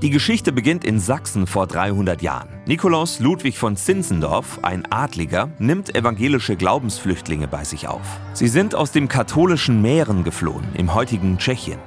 Die Geschichte beginnt in Sachsen vor 300 Jahren. Nikolaus Ludwig von Zinzendorf, ein Adliger, nimmt evangelische Glaubensflüchtlinge bei sich auf. Sie sind aus dem katholischen Mähren geflohen, im heutigen Tschechien.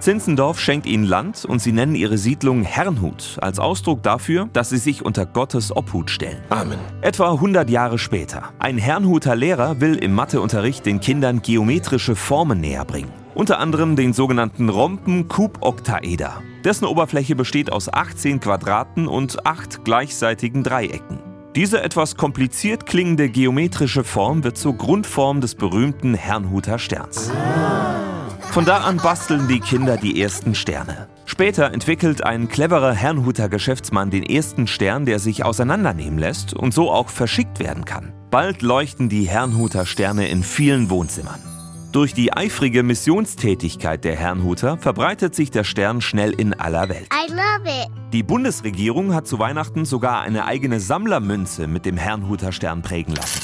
Zinzendorf schenkt ihnen Land und sie nennen ihre Siedlung Herrnhut als Ausdruck dafür, dass sie sich unter Gottes Obhut stellen. Amen. Etwa 100 Jahre später. Ein Herrnhuter Lehrer will im Matheunterricht den Kindern geometrische Formen näher bringen. Unter anderem den sogenannten Rompen-Kuboktaeder. Dessen Oberfläche besteht aus 18 Quadraten und 8 gleichseitigen Dreiecken. Diese etwas kompliziert klingende geometrische Form wird zur Grundform des berühmten Herrnhuter Sterns. Von da an basteln die Kinder die ersten Sterne. Später entwickelt ein cleverer Herrnhuter Geschäftsmann den ersten Stern, der sich auseinandernehmen lässt und so auch verschickt werden kann. Bald leuchten die Herrnhuter Sterne in vielen Wohnzimmern. Durch die eifrige Missionstätigkeit der Herrnhuter verbreitet sich der Stern schnell in aller Welt. I love it. Die Bundesregierung hat zu Weihnachten sogar eine eigene Sammlermünze mit dem Herrnhuter Stern prägen lassen.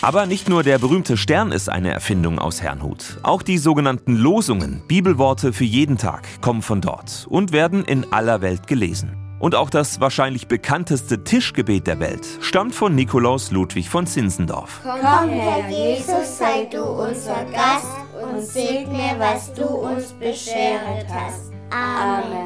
Aber nicht nur der berühmte Stern ist eine Erfindung aus Herrnhut. Auch die sogenannten Losungen, Bibelworte für jeden Tag, kommen von dort und werden in aller Welt gelesen. Und auch das wahrscheinlich bekannteste Tischgebet der Welt stammt von Nikolaus Ludwig von Zinzendorf. Komm, Herr Jesus, sei du unser Gast und segne, was du uns beschert hast. Amen.